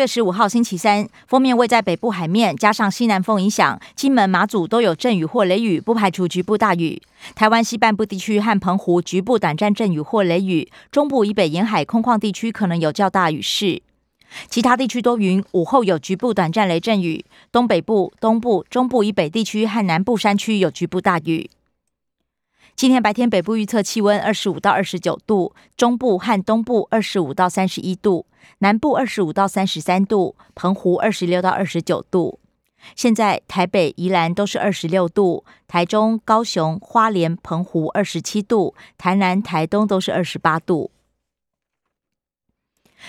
月十五号，星期三。锋面位在北部海面，加上西南风影响，金门、马祖都有阵雨或雷雨，不排除局部大雨。台湾西半部地区和澎湖局部短暂阵雨或雷雨，中部以北沿海空旷地区可能有较大雨势。其他地区多云，午后有局部短暂雷阵雨。东北部、东部、中部以北地区和南部山区有局部大雨。今天白天北部预测气温二十五到二十九度，中部和东部二十五到三十一度。南部二十五到三十三度，澎湖二十六到二十九度。现在台北、宜兰都是二十六度，台中、高雄、花莲、澎湖二十七度，台南、台东都是二十八度。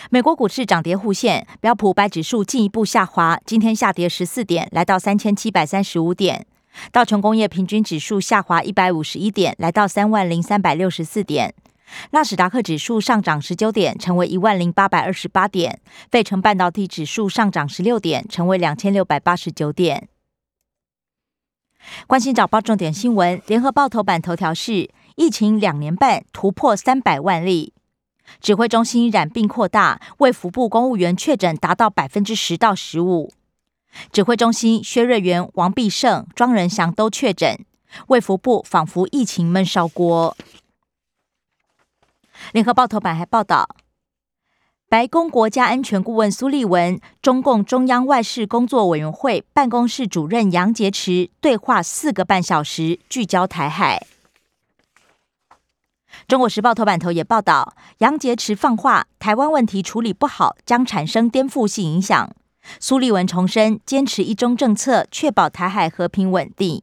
美国股市涨跌互现，标普五百指数进一步下滑，今天下跌十四点，来到三千七百三十五点。道琼工业平均指数下滑一百五十一点，来到三万零三百六十四点。纳斯达克指数上涨十九点，成为一万零八百二十八点；费城半导体指数上涨十六点，成为两千六百八十九点。关心早报重点新闻，联合报头版头条是：疫情两年半突破三百万例，指挥中心染病扩大，为服部公务员确诊达到百分之十到十五。指挥中心薛瑞元、王必胜、庄仁祥都确诊，卫福部仿佛疫情闷烧锅。联合报头版还报道，白宫国家安全顾问苏利文、中共中央外事工作委员会办公室主任杨洁篪对话四个半小时，聚焦台海。中国时报头版头也报道，杨洁篪放话，台湾问题处理不好将产生颠覆性影响。苏利文重申，坚持一中政策，确保台海和平稳定。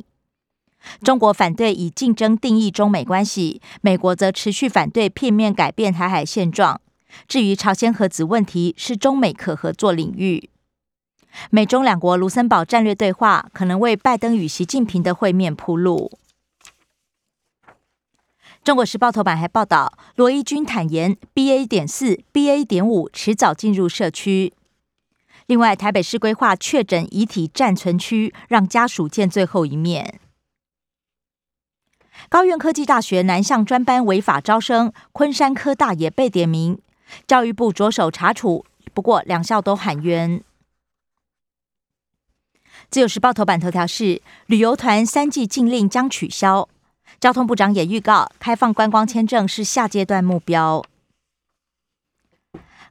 中国反对以竞争定义中美关系，美国则持续反对片面改变台海现状。至于朝鲜核子问题，是中美可合作领域。美中两国卢森堡战略对话可能为拜登与习近平的会面铺路。中国时报头版还报道，罗伊军坦言，BA. 点四、BA. 点五迟早进入社区。另外，台北市规划确诊遗体暂存区，让家属见最后一面。高苑科技大学南向专班违法招生，昆山科大也被点名，教育部着手查处，不过两校都喊冤。自由时报头版头条是：旅游团三季禁令将取消，交通部长也预告开放观光签证是下阶段目标。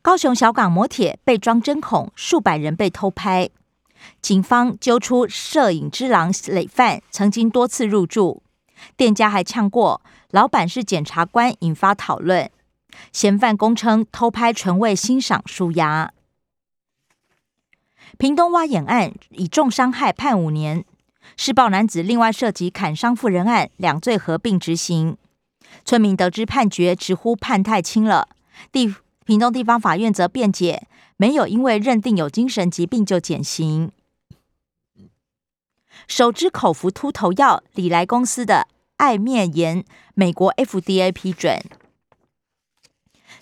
高雄小港摩铁被装针孔，数百人被偷拍，警方揪出摄影之狼累犯，曾经多次入住。店家还呛过，老板是检察官，引发讨论。嫌犯供称偷拍纯为欣赏纾压。屏东挖眼案以重伤害判五年，施暴男子另外涉及砍伤妇人案，两罪合并执行。村民得知判决，直呼判太轻了。地屏东地方法院则辩解，没有因为认定有精神疾病就减刑。首支口服秃头药，礼来公司的爱面炎，美国 FDA 批准。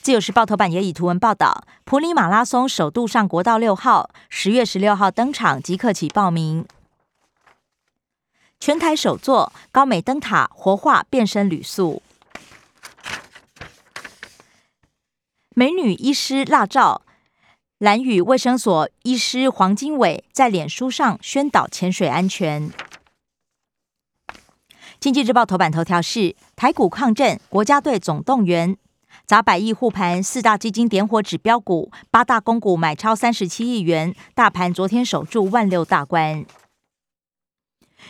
自由时报头版也以图文报道，普里马拉松首度上国道六号，十月十六号登场，即刻起报名。全台首座高美灯塔活化变身旅宿，美女医师辣照。兰屿卫生所医师黄金伟在脸书上宣导潜水安全。经济日报头版头条是台股抗震，国家队总动员，砸百亿护盘，四大基金点火指标股，八大公股买超三十七亿元，大盘昨天守住万六大关。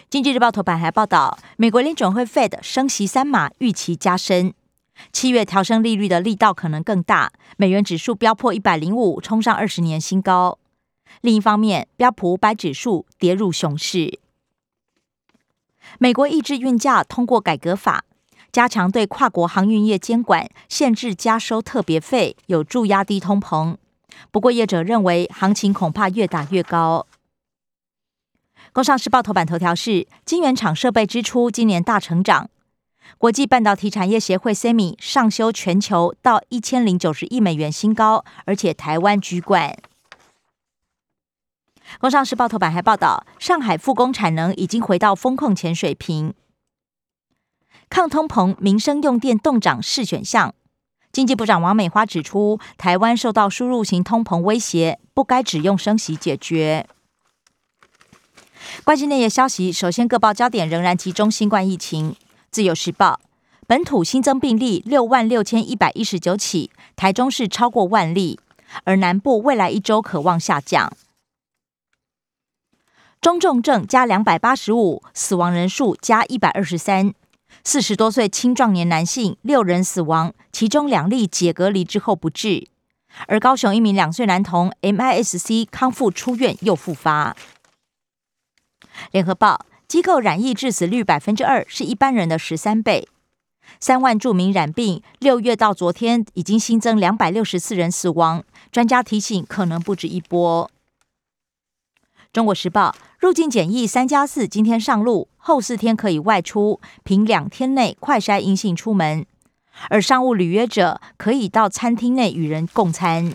经济日报头版还报道，美国联准会 Fed 升息三码，预期加深。七月调升利率的力道可能更大，美元指数飙破一百零五，冲上二十年新高。另一方面，标普五百指数跌入熊市。美国抑制运价通过改革法，加强对跨国航运业监管，限制加收特别费，有助压低通膨。不过，业者认为行情恐怕越打越高。工商时报头版头条是：晶圆厂设备支出今年大成长。国际半导体产业协会 （SEMI） 上修全球到一千零九十亿美元新高，而且台湾居冠。工商时报头版还报道，上海复工产能已经回到封控前水平。抗通膨、民生用电动涨是选项。经济部长王美花指出，台湾受到输入型通膨威胁，不该只用升息解决。关心内页消息，首先各报焦点仍然集中新冠疫情。自由时报，本土新增病例六万六千一百一十九起，台中市超过万例，而南部未来一周可望下降。中重症加两百八十五，死亡人数加一百二十三，四十多岁青壮年男性六人死亡，其中两例解隔离之后不治。而高雄一名两岁男童 MIS-C 康复出院又复发。联合报，机构染疫致死率百分之二，是一般人的十三倍。三万著名染病，六月到昨天已经新增两百六十四人死亡，专家提醒可能不止一波。中国时报，入境检疫三加四今天上路，后四天可以外出，凭两天内快筛阴性出门。而商务履约者可以到餐厅内与人共餐。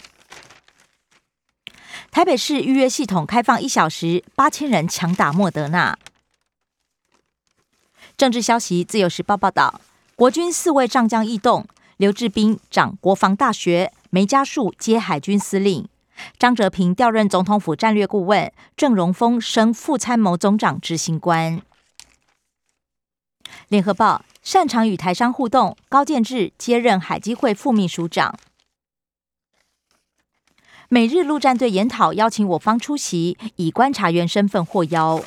台北市预约系统开放一小时，八千人抢打莫德纳。政治消息，自由时报报道，国军四位上将异动，刘志斌掌国防大学，梅家树接海军司令。张哲平调任总统府战略顾问，郑荣峰升副参谋总长执行官。联合报擅长与台商互动，高建志接任海基会副秘书长。美日陆战队研讨邀请我方出席，以观察员身份获邀。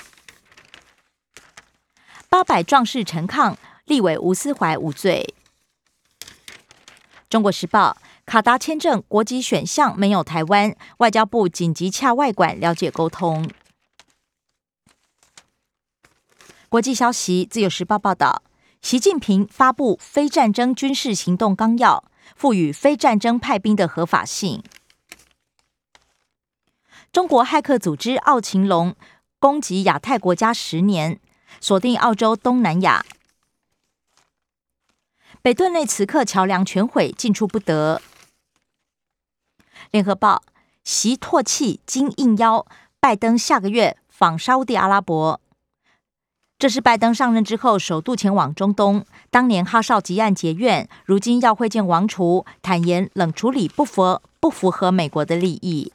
八百壮士陈抗，立委吴思怀无罪。中国时报。卡达签证国籍选项没有台湾，外交部紧急洽外馆了解沟通。国际消息，自由时报报道，习近平发布非战争军事行动纲要，赋予非战争派兵的合法性。中国骇客组织奥秦龙攻击亚太国家十年，锁定澳洲东南亚。北顿内茨克桥梁全毁，进出不得。联合报，习唾弃金应邀拜登下个月访沙乌地阿拉伯，这是拜登上任之后首度前往中东。当年哈少吉案结怨，如今要会见王储，坦言冷处理不符不符合美国的利益。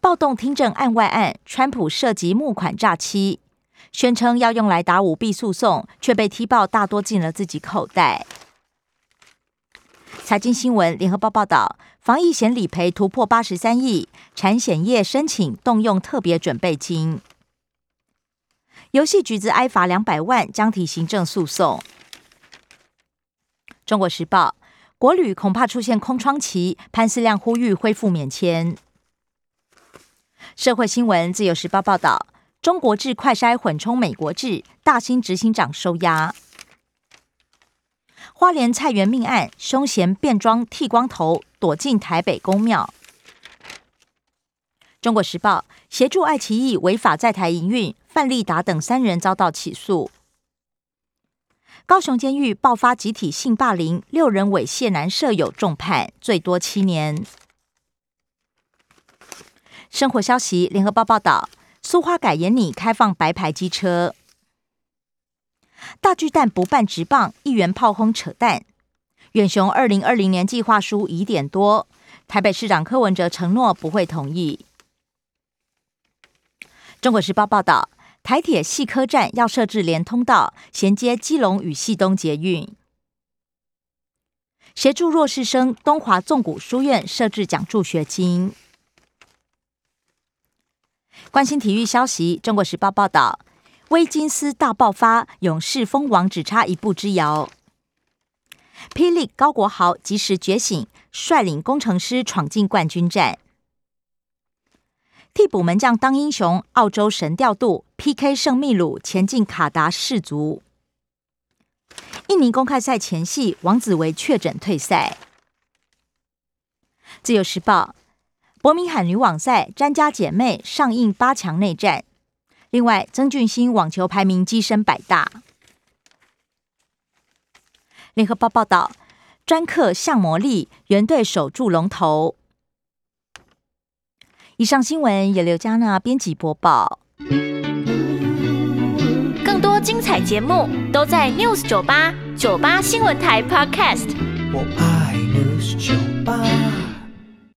暴动听证案外案，川普涉及募款诈欺，宣称要用来打舞弊诉讼，却被踢爆大多进了自己口袋。财经新闻，联合报报道，防疫险理赔突破八十三亿，产险业申请动用特别准备金。游戏橘子挨罚两百万，将提行政诉讼。中国时报，国旅恐怕出现空窗期，潘思亮呼吁恢复免签。社会新闻，自由时报报道，中国制快筛混充美国制，大兴执行长收押。花莲菜园命案，凶嫌变装剃光头躲进台北宫庙。中国时报协助爱奇艺违法在台营运，范立达等三人遭到起诉。高雄监狱爆发集体性霸凌，六人猥亵男舍友重判，最多七年。生活消息，联合报报道，苏花改研拟开放白牌机车。大巨蛋不办直棒，议员炮轰扯淡。远雄二零二零年计划书疑点多，台北市长柯文哲承诺不会同意。中国时报报道，台铁细科站要设置连通道，衔接基隆与汐东捷运。协助弱势生，东华纵谷书院设置奖助学金。关心体育消息，中国时报报道。威金斯大爆发，勇士封王只差一步之遥。霹雳高国豪及时觉醒，率领工程师闯进冠军战。替补门将当英雄，澳洲神调度 PK 圣秘鲁，前进卡达世足。印尼公开赛前夕，王子维确诊退赛。自由时报，伯明翰女网赛，詹家姐妹上映八强内战。另外，曾俊欣网球排名跻身百大。联合报报道，专克向魔力，原队守住龙头。以上新闻由刘嘉娜编辑播报。更多精彩节目都在 News 九八九八新闻台 Podcast。我爱 News 九八。